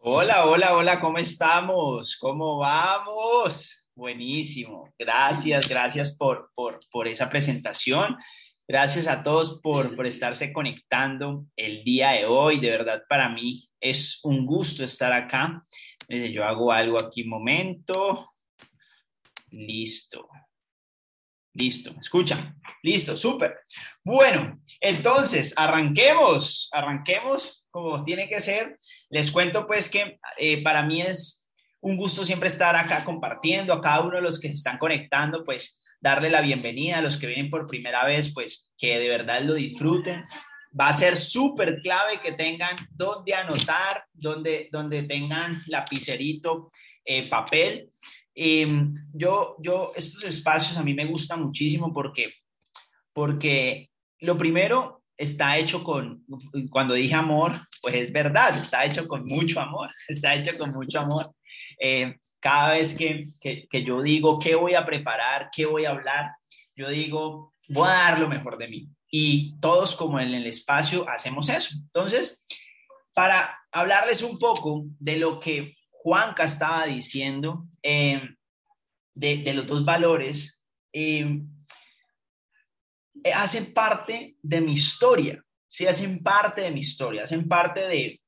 Hola, hola, hola, ¿cómo estamos? ¿Cómo vamos? Buenísimo. Gracias, gracias por, por, esa presentación. Gracias a todos por, por estarse conectando el día de hoy. De verdad, para mí es un gusto estar acá. Yo hago algo aquí un momento. Listo. Listo, escucha. Listo, súper. Bueno, entonces, arranquemos, arranquemos tiene que ser. Les cuento pues que eh, para mí es un gusto siempre estar acá compartiendo a cada uno de los que se están conectando, pues darle la bienvenida a los que vienen por primera vez, pues que de verdad lo disfruten. Va a ser súper clave que tengan donde anotar, donde, donde tengan lapicerito, eh, papel. Em, yo, yo, estos espacios a mí me gustan muchísimo porque, porque lo primero está hecho con, cuando dije amor, pues es verdad, está hecho con mucho amor, está hecho con mucho amor. Eh, cada vez que, que, que, yo digo qué voy a preparar, qué voy a hablar, yo digo, voy a dar lo mejor de mí. Y todos como en el espacio hacemos eso. Entonces, para hablarles un poco de lo que Juanca estaba diciendo, eh, de, los dos valores, eh, hacen parte de mi historia, sí, hacen parte de mi historia, hacen parte de,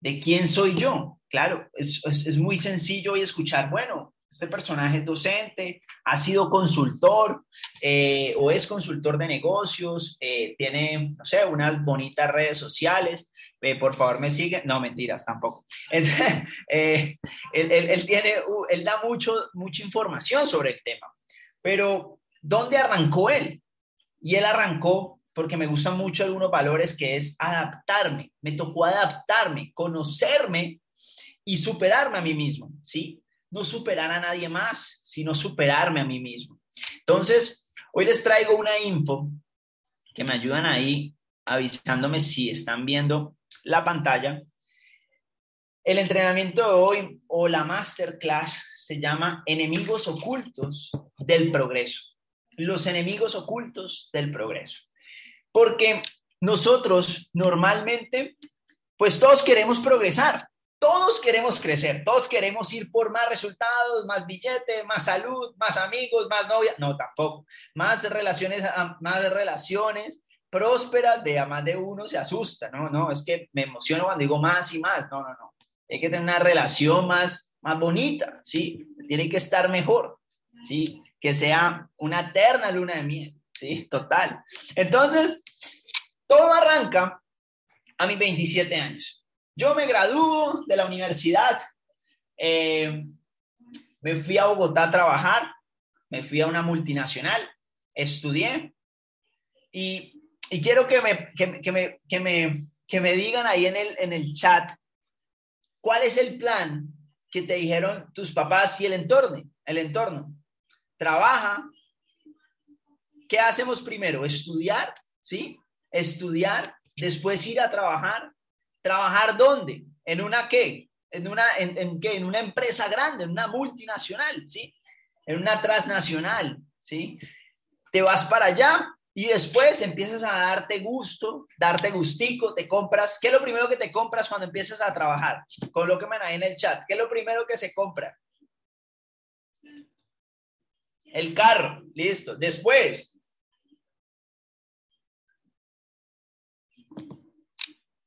de quién soy yo. Claro, es, es, es muy sencillo hoy escuchar, bueno, este personaje es docente, ha sido consultor eh, o es consultor de negocios, eh, tiene, no sé, unas bonitas redes sociales. Eh, por favor, me sigue. No, mentiras, tampoco. él, él, él, tiene, uh, él da mucho, mucha información sobre el tema. Pero, ¿dónde arrancó él? Y él arrancó porque me gustan mucho algunos valores que es adaptarme. Me tocó adaptarme, conocerme y superarme a mí mismo, ¿sí? No superar a nadie más, sino superarme a mí mismo. Entonces, hoy les traigo una info que me ayudan ahí avisándome si están viendo la pantalla. El entrenamiento de hoy o la masterclass se llama Enemigos ocultos del progreso los enemigos ocultos del progreso. Porque nosotros normalmente, pues todos queremos progresar, todos queremos crecer, todos queremos ir por más resultados, más billete, más salud, más amigos, más novia, no, tampoco, más relaciones, más relaciones prósperas, de a más de uno se asusta, no, no, es que me emociono cuando digo más y más, no, no, no, hay que tener una relación más, más bonita, ¿sí? Tiene que estar mejor, ¿sí? que sea una eterna luna de miel, ¿sí? Total. Entonces, todo arranca a mis 27 años. Yo me graduó de la universidad, eh, me fui a Bogotá a trabajar, me fui a una multinacional, estudié y, y quiero que me, que, que, me, que, me, que me digan ahí en el, en el chat cuál es el plan que te dijeron tus papás y el entorno, el entorno trabaja. ¿Qué hacemos primero? Estudiar, ¿sí? Estudiar, después ir a trabajar. ¿Trabajar dónde? ¿En una qué? ¿En una, en, qué? En una empresa grande, en una multinacional, ¿sí? En una transnacional, ¿sí? Te vas para allá y después empiezas a darte gusto, darte gustico, te compras. ¿Qué es lo primero que te compras cuando empiezas a trabajar? Colóquenme ahí en el chat. ¿Qué es lo primero que se compra? El carro, listo. Después.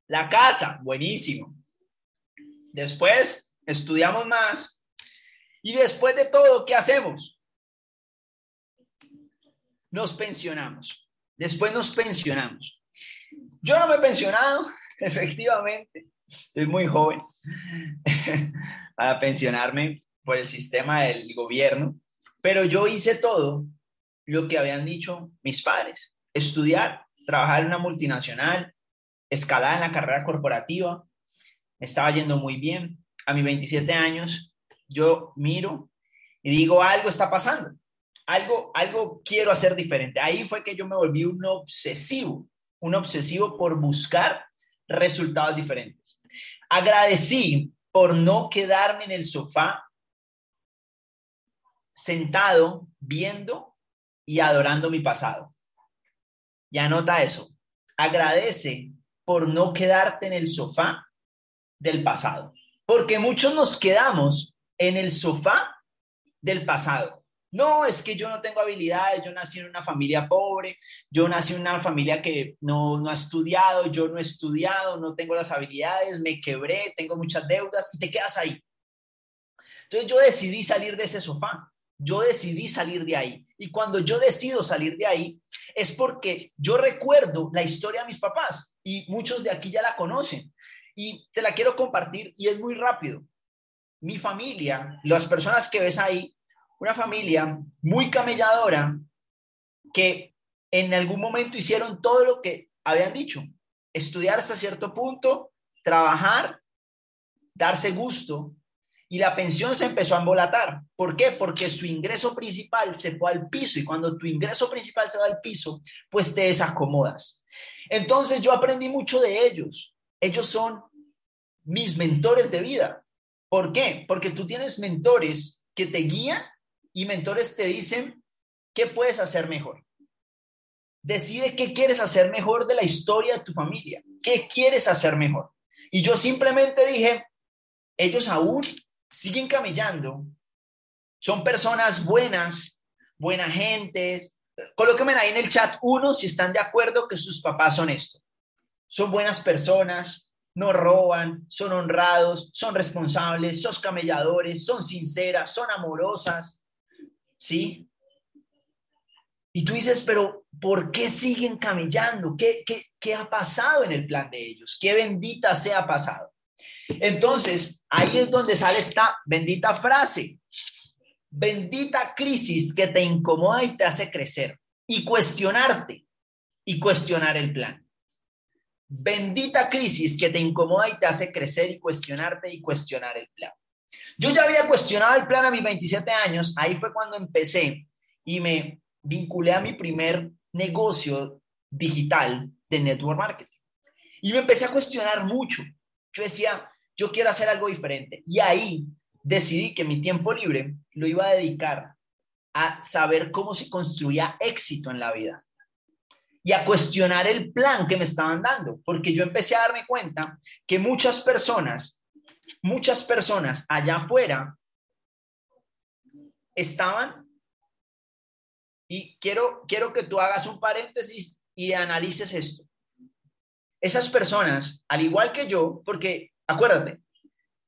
La casa, buenísimo. Después, estudiamos más. Y después de todo, ¿qué hacemos? Nos pensionamos. Después nos pensionamos. Yo no me he pensionado, efectivamente. Estoy muy joven para pensionarme por el sistema del gobierno. Pero yo hice todo lo que habían dicho mis padres. Estudiar, trabajar en una multinacional, escalar en la carrera corporativa. Me estaba yendo muy bien. A mis 27 años, yo miro y digo, algo está pasando. Algo, algo quiero hacer diferente. Ahí fue que yo me volví un obsesivo, un obsesivo por buscar resultados diferentes. Agradecí por no quedarme en el sofá sentado viendo y adorando mi pasado. Y anota eso. Agradece por no quedarte en el sofá del pasado. Porque muchos nos quedamos en el sofá del pasado. No, es que yo no tengo habilidades, yo nací en una familia pobre, yo nací en una familia que no, ha estudiado, yo no he estudiado, no tengo las habilidades, me quebré, tengo muchas deudas y te quedas ahí. Entonces yo decidí salir de ese sofá, yo decidí salir de ahí. Y cuando yo decido salir de ahí es porque yo recuerdo la historia de mis papás y muchos de aquí ya la conocen. Y te la quiero compartir y es muy rápido. Mi familia, las personas que ves ahí, una familia muy camelladora que en algún momento hicieron todo lo que habían dicho, estudiar hasta cierto punto, trabajar, darse gusto, y la pensión se empezó a embolatar. ¿Por qué? Porque su ingreso principal se fue al piso y cuando tu ingreso principal se va al piso, pues te desacomodas. Entonces yo aprendí mucho de ellos. Ellos son mis mentores de vida. ¿Por qué? Porque tú tienes mentores que te guían y mentores te dicen qué puedes hacer mejor. Decide qué quieres hacer mejor de la historia de tu familia. ¿Qué quieres hacer mejor? Y yo simplemente dije, ellos aún siguen camellando. Son personas buenas, buenas gentes. Colóquenme ahí en el chat uno si están de acuerdo que sus papás son esto. Son buenas personas, no roban, son honrados, son responsables, son camelladores, son sinceras, son amorosas. ¿sí? Y tú dices, pero ¿por qué siguen camellando? ¿Qué, qué, qué ha pasado en el plan de ellos? ¿Qué bendita se ha pasado? Entonces, ahí es donde sale esta bendita frase. Bendita crisis que te incomoda y te hace crecer y cuestionarte y cuestionar el plan. Bendita crisis que te incomoda y te hace crecer y cuestionarte y cuestionar el plan. Yo ya había cuestionado el plan a mis 27 años, ahí fue cuando empecé y me vinculé a mi primer negocio digital de network marketing. Y me empecé a cuestionar mucho. Yo decía, yo quiero hacer algo diferente. Y ahí decidí que mi tiempo libre lo iba a dedicar a saber cómo se construía éxito en la vida y a cuestionar el plan que me estaban dando, porque yo empecé a darme cuenta que muchas personas muchas personas allá afuera estaban, y quiero, quiero que tú hagas un paréntesis y analices esto. Esas personas, al igual que yo, porque acuérdate,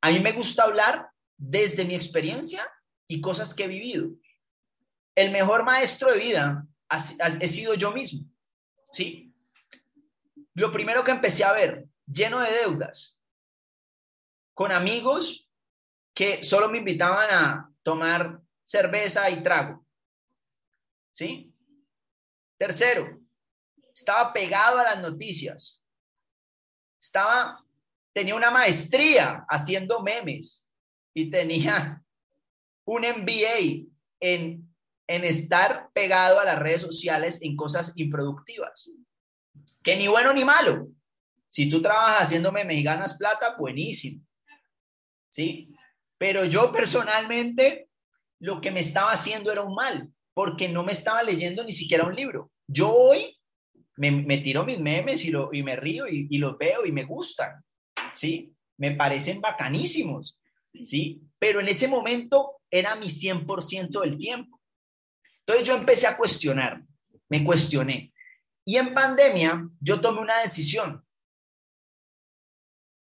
a mí me gusta hablar desde mi experiencia y cosas que he vivido. El mejor maestro de vida he sido yo mismo, ¿sí? Lo primero que empecé a ver, lleno de deudas, con amigos que solo me invitaban a tomar cerveza y trago. ¿Sí? Tercero, estaba pegado a las noticias. Estaba, tenía una maestría haciendo memes y tenía un MBA en, en estar pegado a las redes sociales en cosas improductivas. Que ni bueno ni malo. Si tú trabajas haciendo memes ganas plata, buenísimo. ¿sí? Pero yo personalmente lo que me estaba haciendo era un mal, porque no me estaba leyendo ni siquiera un libro. Yo hoy me, tiro mis memes y, lo, y me río y, y, los veo y me gustan, ¿sí? Me parecen bacanísimos, ¿sí? Pero en ese momento era mi 100% del tiempo. Entonces yo empecé a cuestionar, me cuestioné. Y en pandemia yo tomé una decisión.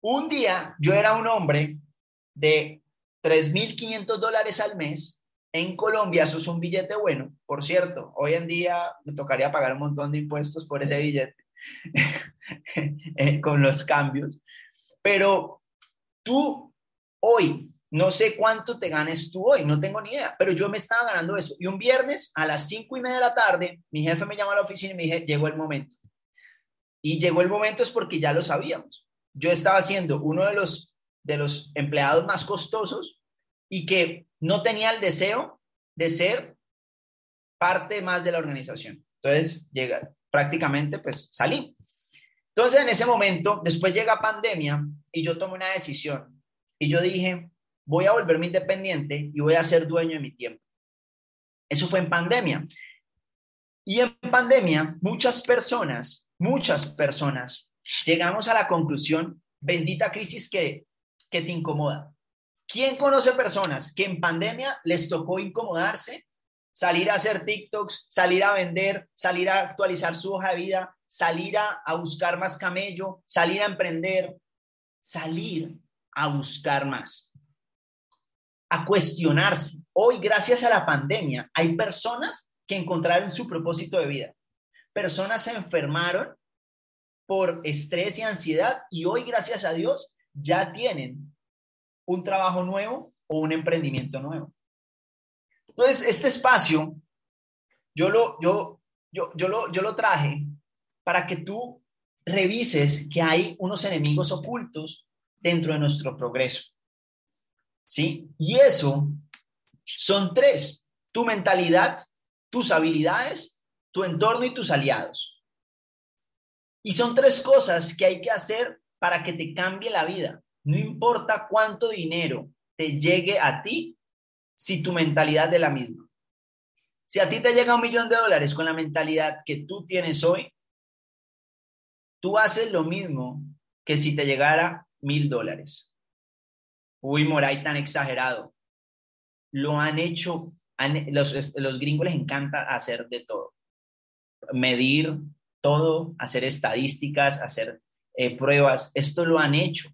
Un día yo era un hombre de 3.500 dólares al mes, en Colombia eso es un billete bueno. Por cierto, hoy en día me tocaría pagar un montón de impuestos por ese billete con los cambios. Pero tú hoy, no sé cuánto te ganes tú hoy, no tengo ni idea, pero yo me estaba ganando eso. Y un viernes a las cinco y media de la tarde, mi jefe me llamó a la oficina y me dije, llegó el momento. Y llegó el momento es porque ya lo sabíamos. Yo estaba haciendo uno de los de los empleados más costosos y que no tenía el deseo de ser parte más de la organización. Entonces, llega, prácticamente, pues salí. Entonces, en ese momento, después llega pandemia y yo tomé una decisión y yo dije, voy a volverme independiente y voy a ser dueño de mi tiempo. Eso fue en pandemia. Y en pandemia, muchas personas, muchas personas, llegamos a la conclusión, bendita crisis que que te incomoda. ¿Quién conoce personas que en pandemia les tocó incomodarse, salir a hacer TikToks, salir a vender, salir a actualizar su hoja de vida, salir a, a buscar más camello, salir a emprender, salir a buscar más, a cuestionarse? Hoy, gracias a la pandemia, hay personas que encontraron su propósito de vida. Personas se enfermaron por estrés y ansiedad y hoy, gracias a Dios, ya tienen un trabajo nuevo o un emprendimiento nuevo. Entonces, este espacio, yo lo, yo, yo, yo lo, yo lo traje para que tú revises que hay unos enemigos ocultos dentro de nuestro progreso. ¿Sí? Y eso son tres, tu mentalidad, tus habilidades, tu entorno y tus aliados. Y son tres cosas que hay que hacer para que te cambie la vida. No importa cuánto dinero te llegue a ti si tu mentalidad es la misma. Si a ti te llega un millón de dólares con la mentalidad que tú tienes hoy, tú haces lo mismo que si te llegara mil dólares. Uy, Moray, tan exagerado. Lo han hecho, los, los gringos les encanta hacer de todo. Medir, todo, hacer estadísticas, hacer eh, pruebas. Esto lo han hecho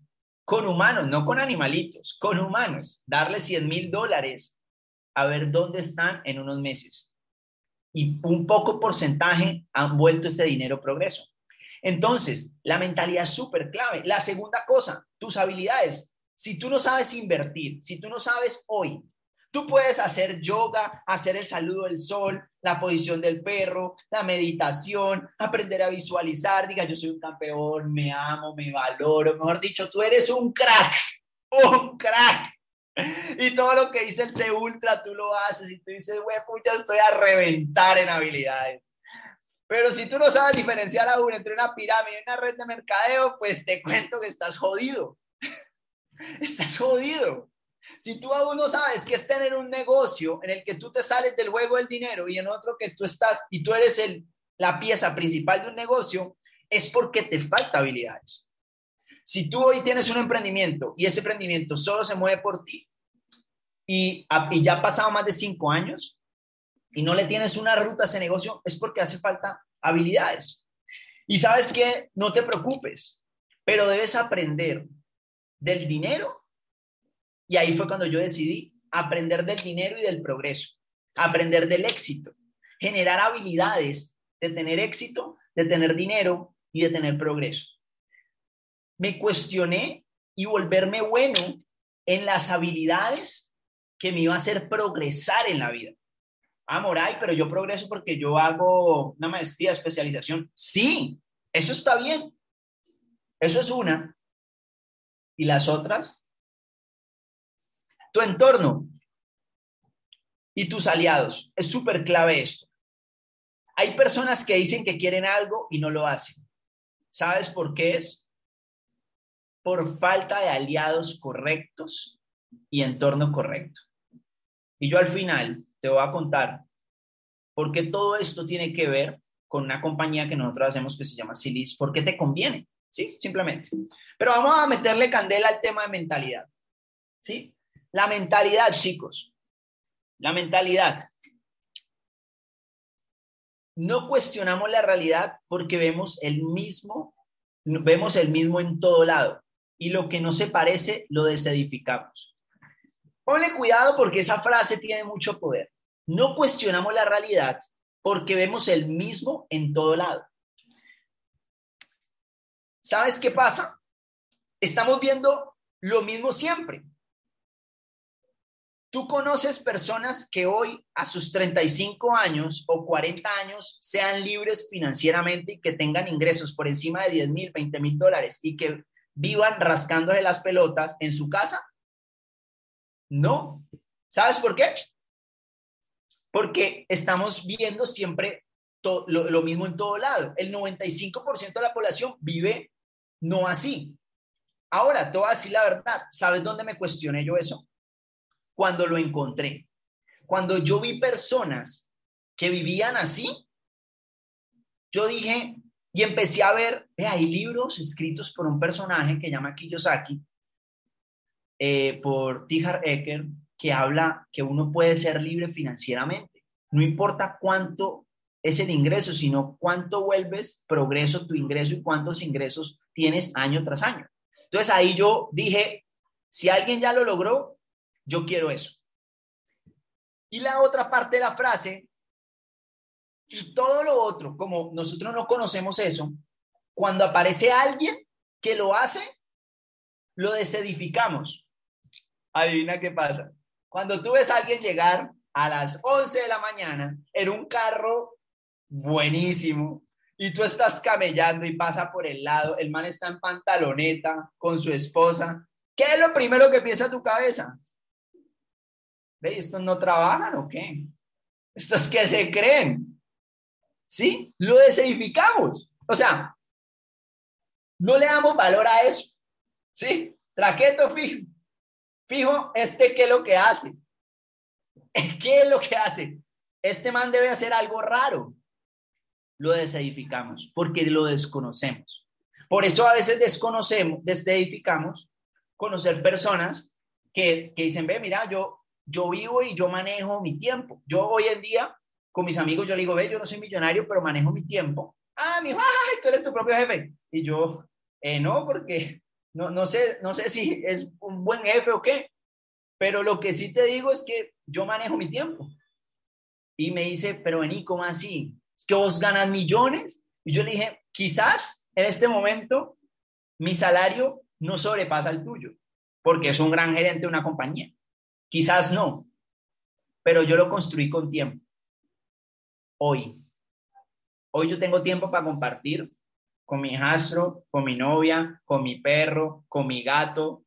con humanos, no con animalitos, con humanos. Darle 100 mil dólares a ver dónde están en unos meses. Y un poco porcentaje han vuelto ese dinero progreso. Entonces, la mentalidad es súper clave. La segunda cosa, tus habilidades. Si tú no sabes invertir, si tú no sabes hoy Tú puedes hacer yoga, hacer el saludo del sol, la posición del perro, la meditación, aprender a visualizar, diga, yo soy un campeón, me amo, me valoro, mejor dicho, tú eres un crack, un crack. Y todo lo que dice el C Ultra, tú lo haces y tú dices, güey, pucha, estoy a reventar en habilidades. Pero si tú no sabes diferenciar aún entre una pirámide y una red de mercadeo, pues te cuento que estás jodido. Estás jodido. Si tú aún no sabes qué es tener un negocio en el que tú te sales del juego del dinero y en otro que tú estás y tú eres el, la pieza principal de un negocio, es porque te falta habilidades. Si tú hoy tienes un emprendimiento y ese emprendimiento solo se mueve por ti y, y ya ha pasado más de cinco años y no le tienes una ruta a ese negocio, es porque hace falta habilidades. Y sabes que no te preocupes, pero debes aprender del dinero y ahí fue cuando yo decidí aprender del dinero y del progreso, aprender del éxito, generar habilidades de tener éxito, de tener dinero y de tener progreso. Me cuestioné y volverme bueno en las habilidades que me iba a hacer progresar en la vida. Ah, Moray, pero yo progreso porque yo hago una maestría, especialización. Sí, eso está bien. Eso es una. ¿Y las otras? Tu entorno y tus aliados. Es súper clave esto. Hay personas que dicen que quieren algo y no lo hacen. ¿Sabes por qué es? Por falta de aliados correctos y entorno correcto. Y yo al final te voy a contar por qué todo esto tiene que ver con una compañía que nosotros hacemos que se llama Silis, ¿por qué te conviene? ¿Sí? Simplemente. Pero vamos a meterle candela al tema de mentalidad. ¿Sí? La mentalidad, chicos. La mentalidad. No cuestionamos la realidad porque vemos el mismo, vemos el mismo en todo lado. Y lo que no se parece, lo desedificamos. Ponle cuidado porque esa frase tiene mucho poder. No cuestionamos la realidad porque vemos el mismo en todo lado. ¿Sabes qué pasa? Estamos viendo lo mismo siempre. ¿Tú conoces personas que hoy a sus 35 años o 40 años sean libres financieramente y que tengan ingresos por encima de 10 mil, 20 mil dólares y que vivan rascándose las pelotas en su casa? No. ¿Sabes por qué? Porque estamos viendo siempre lo, lo mismo en todo lado. El 95% de la población vive no así. Ahora, te voy la verdad. ¿Sabes dónde me cuestioné yo eso? cuando lo encontré. Cuando yo vi personas que vivían así, yo dije, y empecé a ver, hay libros escritos por un personaje que llama Kiyosaki, eh, por T. Ecker que habla que uno puede ser libre financieramente. No importa cuánto es el ingreso, sino cuánto vuelves progreso tu ingreso y cuántos ingresos tienes año tras año. Entonces ahí yo dije, si alguien ya lo logró, yo quiero eso. Y la otra parte de la frase, y todo lo otro, como nosotros no conocemos eso, cuando aparece alguien que lo hace, lo desedificamos. Adivina qué pasa. Cuando tú ves a alguien llegar a las 11 de la mañana en un carro buenísimo y tú estás camellando y pasa por el lado, el man está en pantaloneta con su esposa, ¿qué es lo primero que piensa tu cabeza? ¿Ve? ¿Estos no trabajan o qué? ¿Estos que se creen? ¿Sí? Lo desedificamos. O sea, no le damos valor a eso. ¿Sí? Traqueto fijo. Fijo, este qué es lo que hace. ¿Qué es lo que hace? Este man debe hacer algo raro. Lo desedificamos porque lo desconocemos. Por eso a veces desconocemos, desedificamos conocer personas que, que dicen, ve, mira, yo, yo vivo y yo manejo mi tiempo. Yo hoy en día, con mis amigos, yo le digo, ve, yo no soy millonario, pero manejo mi tiempo. Ah, mi ay, tú eres tu propio jefe. Y yo, eh, no, porque no, no, sé, no sé si es un buen jefe o qué, pero lo que sí te digo es que yo manejo mi tiempo. Y me dice, pero vení, ¿cómo así? ¿Es que vos ganas millones? Y yo le dije, quizás en este momento mi salario no sobrepasa el tuyo, porque es un gran gerente de una compañía. Quizás no, pero yo lo construí con tiempo. Hoy. Hoy yo tengo tiempo para compartir con mi hijastro, con mi novia, con mi perro, con mi gato.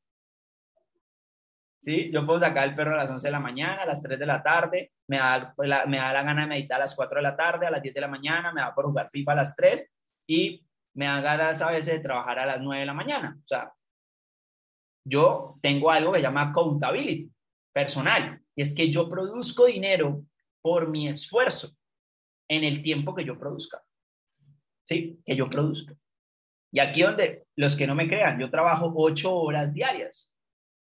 ¿Sí? Yo puedo sacar el perro a las 11 de la mañana, a las 3 de la tarde, me da, la, me da la gana de meditar a las 4 de la tarde, a las 10 de la mañana, me da por jugar FIFA a las 3 y me da ganas a veces de trabajar a las 9 de la mañana. O sea, yo tengo algo que se llama accountability personal y es que yo produzco dinero por mi esfuerzo en el tiempo que yo produzca. ¿Sí? Que yo produzco. Y aquí donde los que no me crean, yo trabajo ocho horas diarias,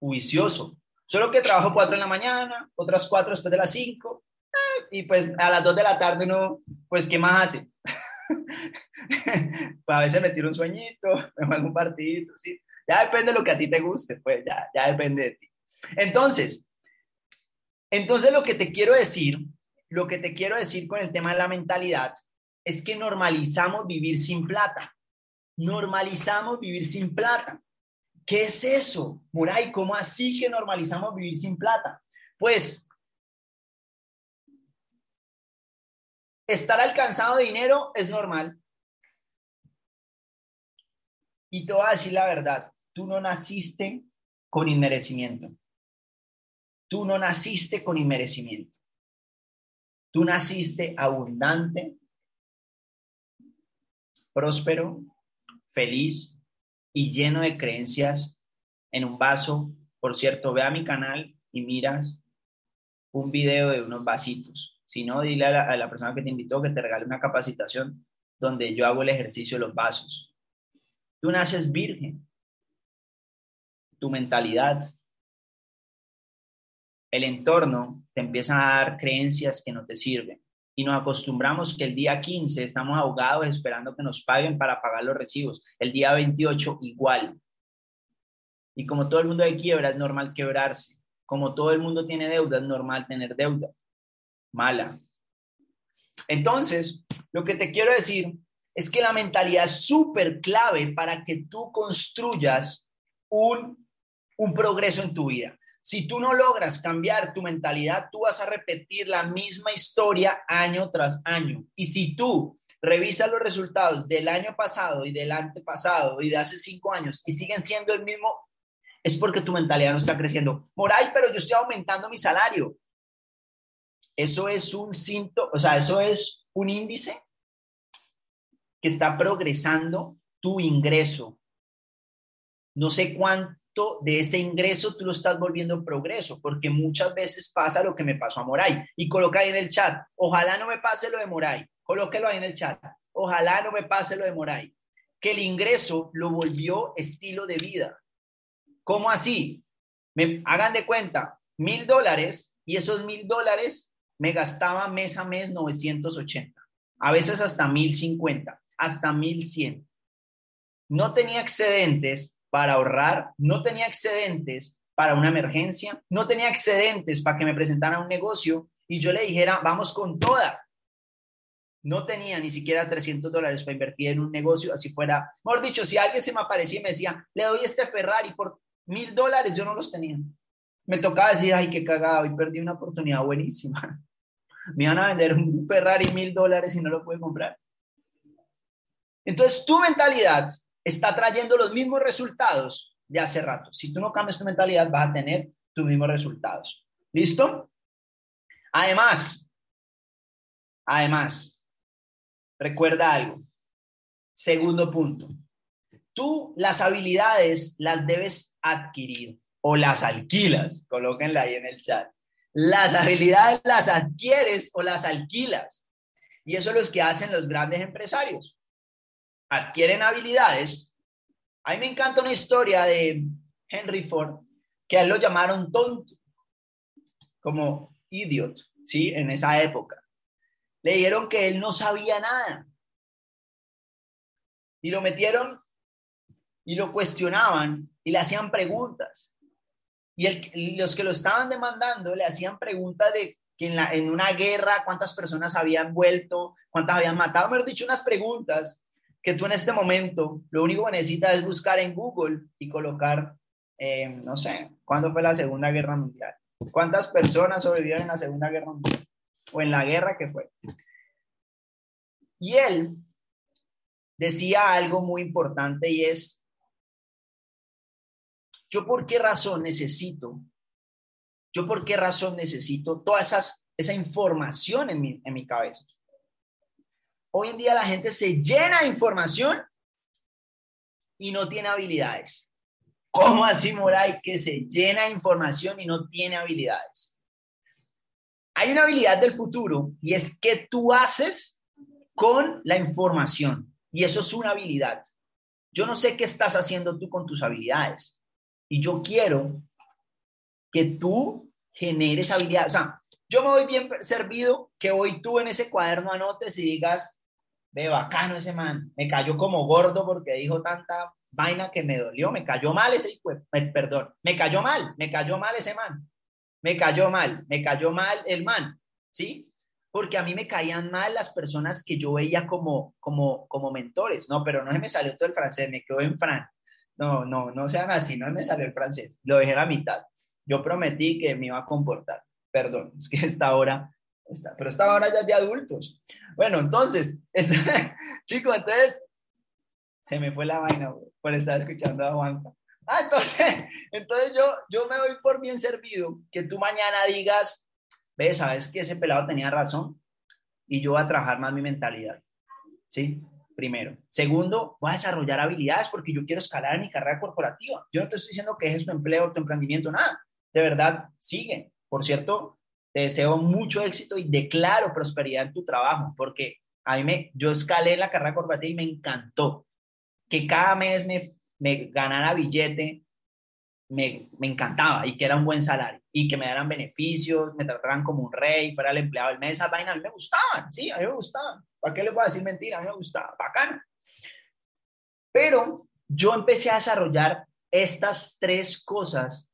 juicioso. Solo que trabajo cuatro en la mañana, otras cuatro después de las cinco, eh, y pues a las dos de la tarde uno, pues, ¿qué más hace? pues a veces me tiro un sueñito, me juego un partido, ¿sí? Ya depende de lo que a ti te guste, pues ya, ya depende de ti. Entonces, entonces lo que te quiero decir, lo que te quiero decir con el tema de la mentalidad es que normalizamos vivir sin plata. Normalizamos vivir sin plata. ¿Qué es eso? Muray, ¿cómo así que normalizamos vivir sin plata? Pues estar alcanzado de dinero es normal. Y te voy a decir la verdad, tú no naciste con inmerecimiento. Tú no naciste con inmerecimiento. Tú naciste abundante, próspero, feliz y lleno de creencias en un vaso. Por cierto, ve a mi canal y miras un video de unos vasitos. Si no, dile a la, persona que te invitó que te regale una capacitación donde yo hago el ejercicio de los vasos. Tú naces virgen. Tu mentalidad, el entorno te empieza a dar creencias que no te sirven y nos acostumbramos que el día 15 estamos ahogados esperando que nos paguen para pagar los recibos. El día 28 igual. Y como todo el mundo de quiebra, es normal quebrarse. Como todo el mundo tiene deuda, es normal tener deuda. Mala. Entonces, lo que te quiero decir es que la mentalidad es súper clave para que tú construyas un, un progreso en tu vida. Si tú no logras cambiar tu mentalidad, tú vas a repetir la misma historia año tras año. Y si tú revisas los resultados del año pasado y del antepasado y de hace cinco años y siguen siendo el mismo, es porque tu mentalidad no está creciendo. Moray, pero yo estoy aumentando mi salario. Eso es un síntoma, o sea, eso es un índice que está progresando tu ingreso. No sé cuánto de ese ingreso tú lo estás volviendo progreso, porque muchas veces pasa lo que me pasó a Moray. Y coloca ahí en el chat, ojalá no me pase lo de Moray, colóquelo ahí en el chat, ojalá no me pase lo de Moray, que el ingreso lo volvió estilo de vida. ¿Cómo así? Me hagan de cuenta, mil dólares y esos mil dólares me gastaba mes a mes 980, a veces hasta 1050, hasta 1100. No tenía excedentes para ahorrar, no tenía excedentes para una emergencia, no tenía excedentes para que me presentara un negocio y yo le dijera, vamos con toda. No tenía ni siquiera 300 dólares para invertir en un negocio, así fuera. Mejor dicho, si alguien se me aparecía y me decía, le doy este Ferrari por mil dólares, yo no los tenía. Me tocaba decir, ay, qué cagado, y perdí una oportunidad buenísima. Me iban a vender un Ferrari mil dólares y no lo pude comprar. Entonces, tu mentalidad está trayendo los mismos resultados de hace rato. Si tú no cambias tu mentalidad, vas a tener tus mismos resultados. ¿Listo? Además, además, recuerda algo. Segundo punto. Tú las habilidades las debes adquirir o las alquilas. Colóquenla ahí en el chat. Las habilidades las adquieres o las alquilas. Y eso es lo que hacen los grandes empresarios adquieren habilidades. A mí me encanta una historia de Henry Ford, que a él lo llamaron tonto, como idiot, ¿sí? En esa época. Le dijeron que él no sabía nada. Y lo metieron y lo cuestionaban y le hacían preguntas. Y los que lo estaban demandando le hacían preguntas de que en, la, en una guerra cuántas personas habían vuelto, cuántas habían matado, me dicho unas preguntas que tú en este momento lo único que necesitas es buscar en Google y colocar, eh, no sé, ¿cuándo fue la Segunda Guerra Mundial? ¿Cuántas personas sobrevivieron en la Segunda Guerra Mundial? O en la guerra que fue. Y él decía algo muy importante y es, ¿yo por qué razón necesito? ¿Yo por qué razón necesito toda esas, esa información en mi, en mi cabeza? Hoy en día la gente se llena de información y no tiene habilidades. ¿Cómo así, Moray, que se llena de información y no tiene habilidades? Hay una habilidad del futuro y es que tú haces con la información y eso es una habilidad. Yo no sé qué estás haciendo tú con tus habilidades y yo quiero que tú generes habilidades. O sea, yo me voy bien servido que hoy tú en ese cuaderno anotes y digas, ve bacano ese man, me cayó como gordo porque dijo tanta vaina que me dolió, me cayó mal ese hijo, perdón, me cayó mal, me cayó mal ese man, me cayó mal, me cayó mal el man, ¿sí? Porque a mí me caían mal las personas que yo veía como, como, como mentores, no, pero no se me salió todo el francés, me quedó en fran, no, no, no sean así, no me salió el francés, lo dejé a la mitad, yo prometí que me iba a comportar, perdón, es que esta hora pero esta ahora ya de adultos. Bueno, entonces, chicos, entonces, se me fue la vaina por estar escuchando a Juanca. Ah, entonces, entonces yo, yo me doy por bien servido que tú mañana digas, ves, sabes que ese pelado tenía razón y yo voy a trabajar más mi mentalidad. ¿Sí? Primero. Segundo, voy a desarrollar habilidades porque yo quiero escalar mi carrera corporativa. Yo no te estoy diciendo que es tu empleo, tu emprendimiento, nada. De verdad, sigue. Por cierto, te deseo mucho éxito y declaro prosperidad en tu trabajo, porque a mí me, yo escalé la carrera corporativa y me encantó. Que cada mes me, me ganara billete, me, me, encantaba y que era un buen salario y que me dieran beneficios, me trataran como un rey, fuera el empleado del mes, esas vainas a mí me gustaban, sí, a mí me gustaban. ¿Para qué le voy a decir mentira? A mí me gustaba, bacana. Pero yo empecé a desarrollar estas tres cosas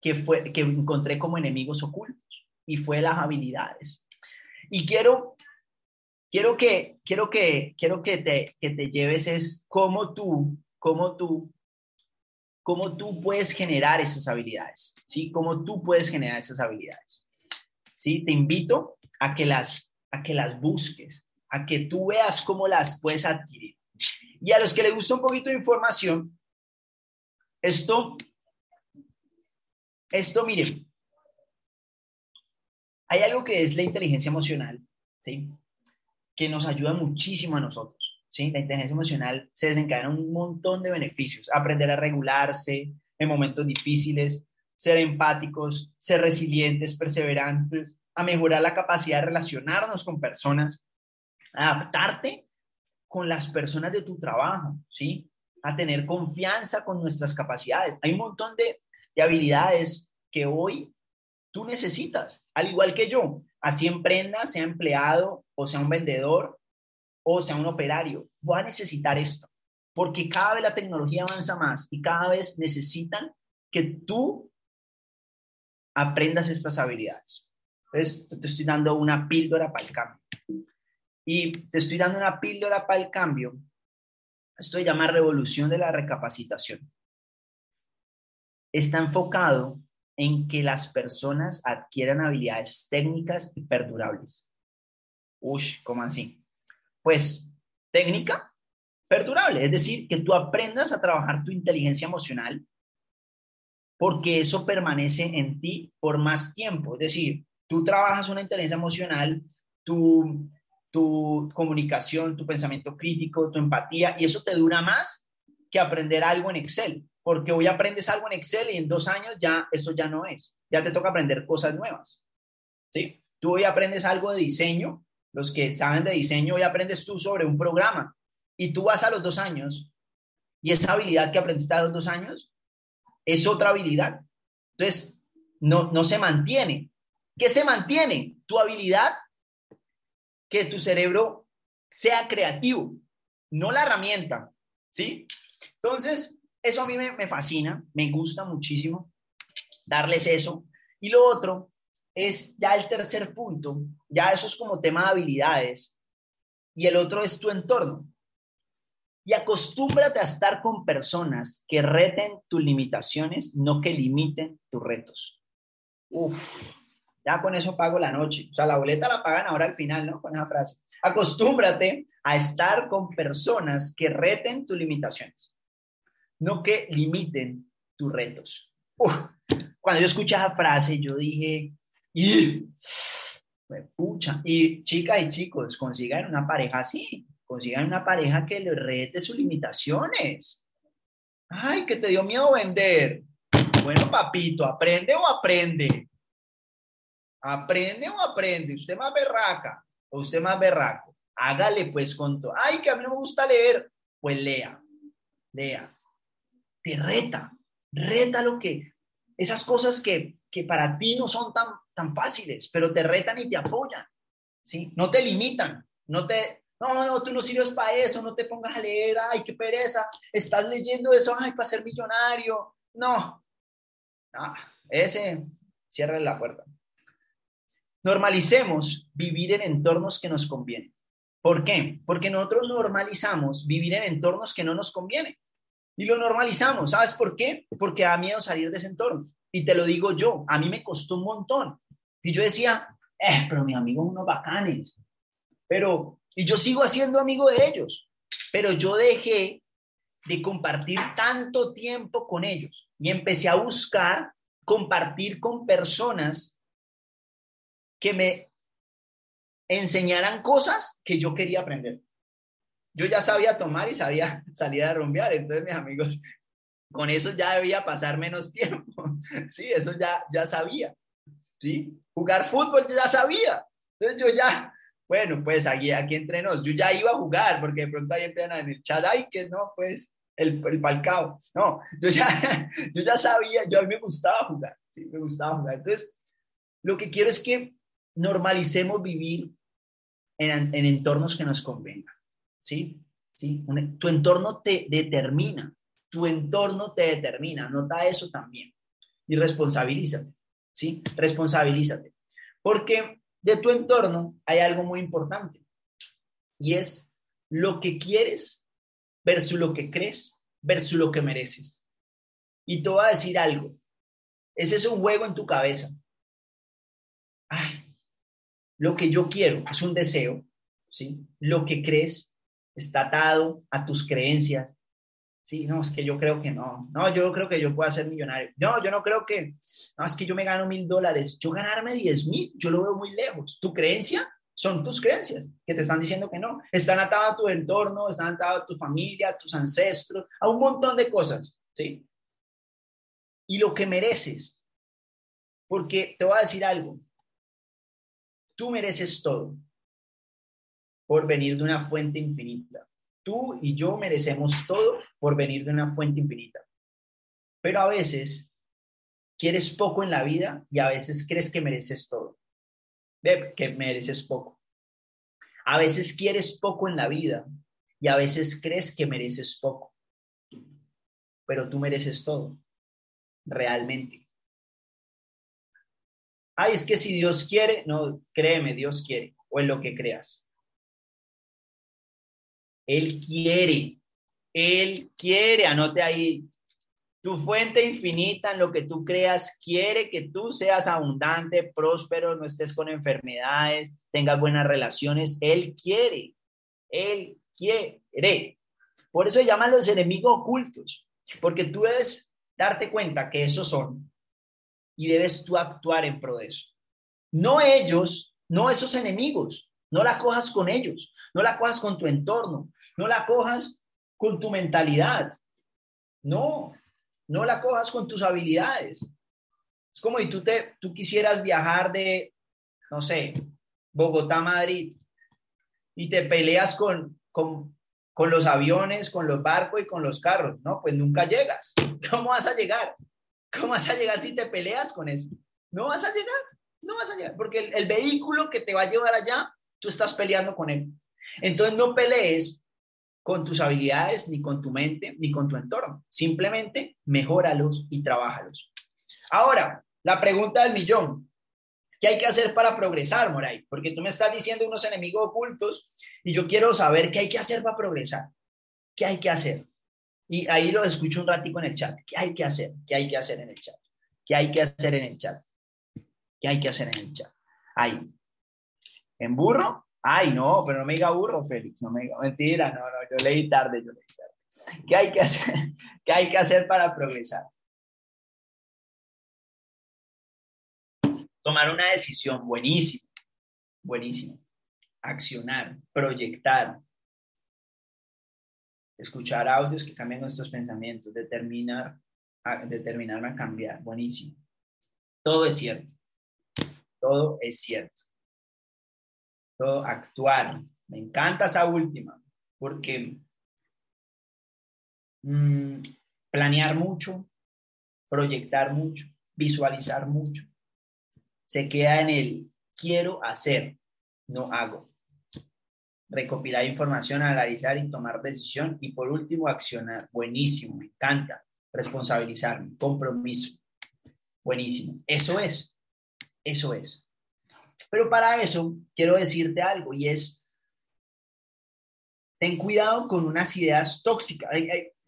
que, fue, que encontré como enemigos ocultos y fue las habilidades. Y quiero, quiero que, quiero que, quiero que te, que te lleves es cómo tú, cómo tú, cómo tú puedes generar esas habilidades, ¿sí? Cómo tú puedes generar esas habilidades, ¿sí? Te invito a que las, a que las busques, a que tú veas cómo las puedes adquirir. Y a los que les gusta un poquito de información, esto, esto, miren, hay algo que es la inteligencia emocional, ¿sí? Que nos ayuda muchísimo a nosotros, ¿sí? La inteligencia emocional se desencadena un montón de beneficios. Aprender a regularse en momentos difíciles, ser empáticos, ser resilientes, perseverantes, a mejorar la capacidad de relacionarnos con personas, adaptarte con las personas de tu trabajo, ¿sí? A tener confianza con nuestras capacidades. Hay un montón de, de habilidades que hoy tú necesitas, al igual que yo. Así emprenda, sea empleado o sea un vendedor o sea un operario, voy a necesitar esto, porque cada vez la tecnología avanza más y cada vez necesitan que tú aprendas estas habilidades. Entonces, te estoy dando una píldora para el cambio. Y te estoy dando una píldora para el cambio. Esto se llama revolución de la recapacitación. Está enfocado en que las personas adquieran habilidades técnicas y perdurables. Uy, ¿cómo así? Pues técnica perdurable, es decir, que tú aprendas a trabajar tu inteligencia emocional porque eso permanece en ti por más tiempo. Es decir, tú trabajas una inteligencia emocional, tu, tu comunicación, tu pensamiento crítico, tu empatía, y eso te dura más que aprender algo en Excel, porque hoy aprendes algo en Excel y en dos años ya eso ya no es, ya te toca aprender cosas nuevas. ¿sí? Tú hoy aprendes algo de diseño, los que saben de diseño, hoy aprendes tú sobre un programa y tú vas a los dos años y esa habilidad que aprendiste a los dos años es otra habilidad. Entonces, no, no se mantiene. ¿Qué se mantiene? Tu habilidad, que tu cerebro sea creativo, no la herramienta, ¿sí? Entonces, eso a mí me, me fascina, me gusta muchísimo darles eso. Y lo otro es ya el tercer punto, ya eso es como tema de habilidades, y el otro es tu entorno. Y acostúmbrate a estar con personas que reten tus limitaciones, no que limiten tus retos. Uf, ya con eso pago la noche. O sea, la boleta la pagan ahora al final, ¿no? Con esa frase. Acostúmbrate a estar con personas que reten tus limitaciones, no que limiten tus retos. Cuando yo escuché esa frase, yo dije, y, pucha, y chicas y chicos, consigan una pareja así, consigan una pareja que le rete sus limitaciones. Ay, que te dio miedo vender. Bueno, papito, ¿aprende o aprende? ¿Aprende o aprende? ¿Usted más berraca o usted más berraco? Hágale pues con todo. Ay, que a mí no me gusta leer. Pues lea, lea. Te reta, reta lo que, esas cosas que, que para ti no son tan, tan fáciles, pero te retan y te apoyan, ¿sí? No te limitan, no te, no, no, tú no sirves para eso, no te pongas a leer, ay, qué pereza, estás leyendo eso, ay, para ser millonario. No, ah, ese, cierra la puerta. Normalicemos vivir en entornos que nos convienen. ¿Por qué? Porque nosotros normalizamos vivir en entornos que no nos convienen. Y lo normalizamos, ¿sabes por qué? Porque da miedo salir de ese entorno. Y te lo digo yo, a mí me costó un montón. Y yo decía, eh, pero mis amigos unos bacanes. Pero y yo sigo haciendo amigo de ellos, pero yo dejé de compartir tanto tiempo con ellos y empecé a buscar compartir con personas que me enseñaran cosas que yo quería aprender. Yo ya sabía tomar y sabía salir a rumbear, entonces mis amigos, con eso ya debía pasar menos tiempo. Sí, eso ya, ya sabía. ¿Sí? Jugar fútbol ya sabía. Entonces yo ya, bueno, pues aquí, aquí entre nos, yo ya iba a jugar, porque de pronto ahí empiezan en el chat, ay, que no, pues el, el palcao. No, yo ya, yo ya sabía, yo a mí me gustaba jugar, sí, me gustaba jugar. Entonces, lo que quiero es que normalicemos vivir en, en entornos que nos convengan, ¿sí? ¿Sí? tu entorno te determina, tu entorno te determina, nota eso también. Y responsabilízate, ¿sí? Responsabilízate. Porque de tu entorno hay algo muy importante y es lo que quieres versus lo que crees versus lo que mereces. Y te voy a decir algo. Ese es un juego en tu cabeza. Ay, lo que yo quiero es un deseo, ¿sí? Lo que crees está atado a tus creencias, Sí, no, es que yo creo que no. No, yo creo que yo puedo ser millonario. No, yo no creo que, no, es que yo me gano mil dólares. Yo ganarme diez mil, yo lo veo muy lejos. Tu creencia son tus creencias que te están diciendo que no. Están atadas a tu entorno, están atadas a tu familia, a tus ancestros, a un montón de cosas, ¿sí? Y lo que mereces. Porque te voy a decir algo. Tú mereces todo por venir de una fuente infinita. Tú y yo merecemos todo por venir de una fuente infinita. Pero a veces quieres poco en la vida y a veces crees que mereces todo. Que mereces poco. A veces quieres poco en la vida y a veces crees que mereces poco. Pero tú mereces todo, realmente. Ay, es que si Dios quiere, no, créeme, Dios quiere, o en lo que creas. Él quiere, Él quiere, anote ahí, tu fuente infinita en lo que tú creas quiere que tú seas abundante, próspero, no estés con enfermedades, tengas buenas relaciones. Él quiere, Él quiere. Por eso se llaman los enemigos ocultos, porque tú debes darte cuenta que esos son y debes tú actuar en pro de eso. No ellos, no esos enemigos, no la cojas con ellos, no la cojas con tu entorno, no la cojas con tu mentalidad. No, no la cojas con tus habilidades. Es como si tú, te, tú quisieras viajar de, no sé, Bogotá a Madrid y te peleas con, con, con los aviones, con los barcos y con los carros, ¿no? Pues nunca llegas. ¿Cómo vas a llegar? ¿Cómo vas a llegar si te peleas con eso? No vas a llegar, no vas a llegar, porque el, el vehículo que te va a llevar allá, tú estás peleando con él. Entonces no pelees con tus habilidades, ni con tu mente, ni con tu entorno. Simplemente mejóralos y trabájalos. Ahora, la pregunta del millón. ¿Qué hay que hacer para progresar, Moray? Porque tú me estás diciendo unos enemigos ocultos y yo quiero saber qué hay que hacer para progresar. ¿Qué hay que hacer? Y ahí lo escucho un ratico en el chat. ¿Qué hay que hacer? ¿Qué hay que hacer en el chat? ¿Qué hay que hacer en el chat? ¿Qué hay que hacer en el chat? Ahí. ¿En burro? Ay, no, pero no me diga burro, Félix, no me diga, mentira, no, no, yo leí tarde, yo leí tarde. ¿Qué hay que hacer? ¿Qué hay que hacer para progresar? Tomar una decisión, buenísimo, buenísimo. Accionar, proyectar, escuchar audios que cambien nuestros pensamientos, determinar, determinarme a cambiar, buenísimo. Todo es cierto, todo es cierto actuar. Me encanta esa última, porque mm, planear mucho, proyectar mucho, visualizar mucho, se queda en el quiero hacer, no hago. Recopilar información, analizar y tomar decisión. Y por último, accionar. Buenísimo, me encanta. Responsabilizarme, compromiso. Buenísimo. Eso es, eso es. Pero para eso quiero decirte algo y es, ten cuidado con unas ideas tóxicas.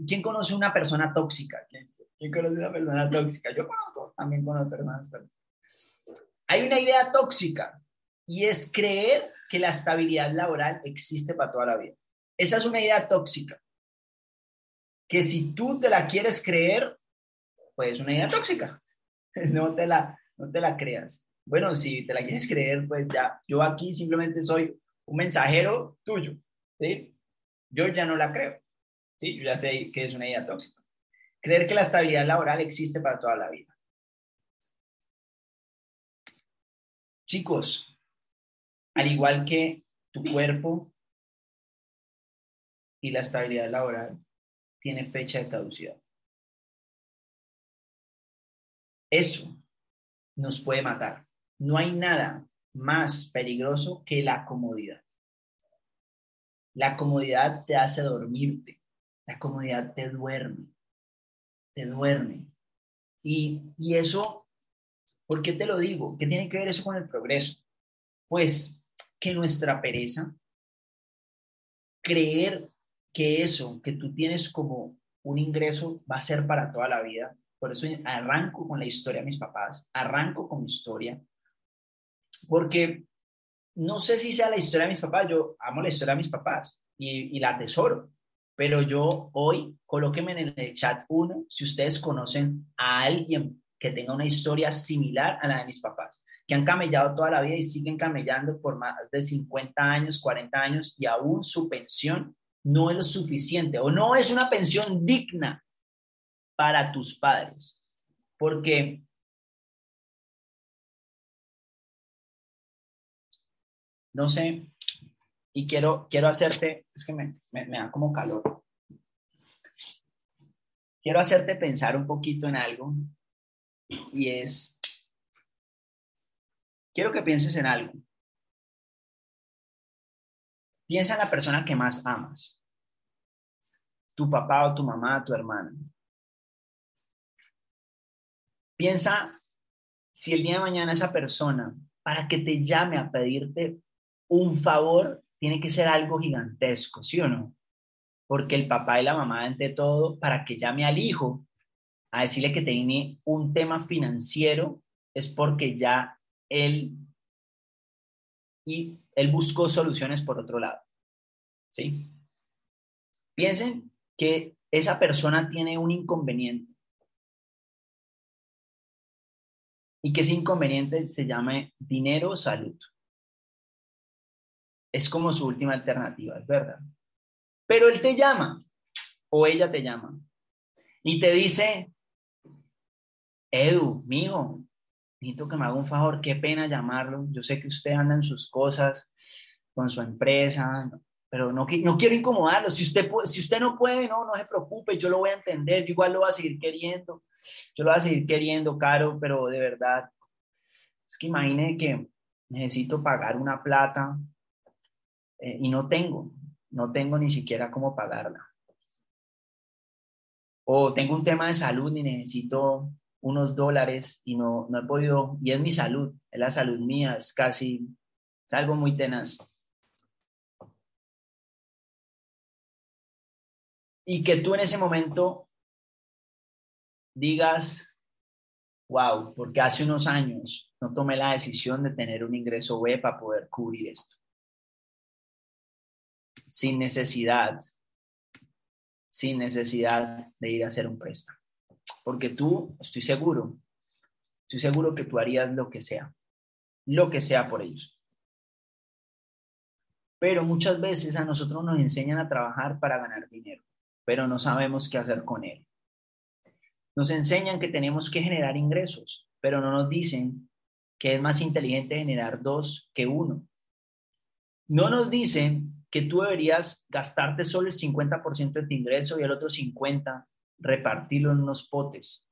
¿Quién conoce una persona tóxica? ¿Quién, conoce una persona tóxica? Yo conozco, también conozco personas tóxicas. Hay una idea tóxica y es creer que la estabilidad laboral existe para toda la vida. Esa es una idea tóxica. Que si tú te la quieres creer, pues es una idea tóxica. No te la, no te la creas bueno, si te la quieres creer, pues ya, yo aquí simplemente soy un mensajero tuyo, ¿sí? Yo ya no la creo, ¿sí? Yo ya sé que es una idea tóxica. Creer que la estabilidad laboral existe para toda la vida. Chicos, al igual que tu cuerpo y la estabilidad laboral, tiene fecha de caducidad. Eso nos puede matar. No hay nada más peligroso que la comodidad. La comodidad te hace dormirte. La comodidad te duerme. Te duerme. Y, y eso, ¿por qué te lo digo? ¿Qué tiene que ver eso con el progreso? Pues que nuestra pereza, creer que eso que tú tienes como un ingreso va a ser para toda la vida. Por eso arranco con la historia de mis papás, arranco con mi historia, porque no sé si sea la historia de mis papás, yo amo la historia de mis papás y, la atesoro, pero yo hoy, colóquenme en el chat uno si ustedes conocen a alguien que tenga una historia similar a la de mis papás, que han camellado toda la vida y siguen camellando por más de 50 años, 40 años y aún su pensión no es lo suficiente o no es una pensión digna para tus padres. Porque no sé, y quiero, quiero hacerte, es que me, me, da como calor. Quiero hacerte pensar un poquito en algo Y es, quiero que pienses en algo. Piensa en la persona que más amas. Tu papá o tu mamá, tu hermana. Piensa si el día de mañana esa persona, para que te llame a pedirte un favor, tiene que ser algo gigantesco, ¿sí o no? Porque el papá y la mamá, ante todo, para que llame al hijo a decirle que tiene un tema financiero, es porque ya él y él buscó soluciones por otro lado. ¿Sí? Piensen que esa persona tiene un inconveniente y que ese inconveniente se llame dinero o salud. Es como su última alternativa, es verdad. Pero él te llama o ella te llama y te dice, Edu, mijo, necesito que me haga un favor, qué pena llamarlo. Yo sé que usted anda en sus cosas, con su empresa, pero no, no quiero incomodarlo. Si usted, si usted no puede, no, no se preocupe, yo lo voy a entender, yo igual lo voy a seguir queriendo. Yo lo voy a seguir queriendo, Caro, pero de verdad, es que imagine que necesito pagar una plata eh, y no tengo, no tengo ni siquiera cómo pagarla. O tengo un tema de salud y necesito unos dólares y no, no he podido, y es mi salud, es la salud mía, es casi, es algo muy tenaz. Y que tú en ese momento digas, wow, porque hace unos años no tomé la decisión de tener un ingreso B para poder cubrir esto. Sin necesidad, sin necesidad de ir a hacer un préstamo. Porque tú, estoy seguro, estoy seguro que tú harías lo que sea, lo que sea por ellos. Pero muchas veces a nosotros nos enseñan a trabajar para ganar dinero, pero no sabemos qué hacer con él. Nos enseñan que tenemos que generar ingresos, pero no nos dicen que es más inteligente generar dos que uno. No nos dicen que tú deberías gastarte solo el 50% de tu ingreso y el otro 50% repartirlo en unos potes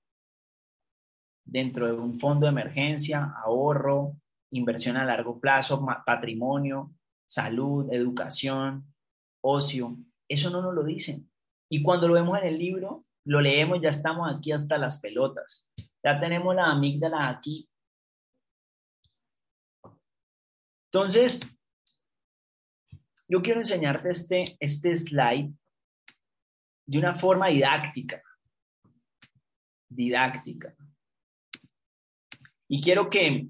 dentro de un fondo de emergencia, ahorro, inversión a largo plazo, patrimonio, salud, educación, ocio. Eso no nos lo dicen. Y cuando lo vemos en el libro, lo leemos, ya estamos aquí hasta las pelotas. Ya tenemos la amígdala aquí. Entonces, yo quiero enseñarte este, este slide de una forma didáctica. Didáctica. Y quiero que,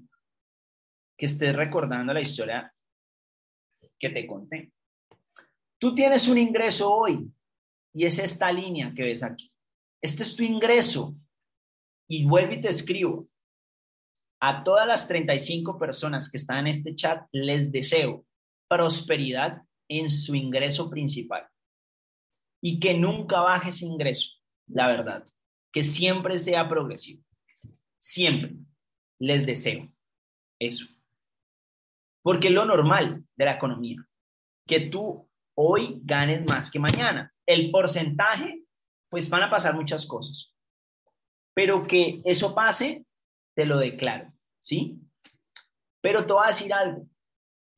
que estés recordando la historia que te conté. Tú tienes un ingreso hoy y es esta línea que ves aquí. Este es tu ingreso. Y vuelvo y te escribo. A todas las 35 personas que están en este chat les deseo prosperidad en su ingreso principal. Y que nunca baje ese ingreso, la verdad. Que siempre sea progresivo. Siempre les deseo eso. Porque es lo normal de la economía. Que tú hoy ganes más que mañana. El porcentaje pues van a pasar muchas cosas. Pero que eso pase, te lo declaro, ¿sí? Pero te voy a decir algo.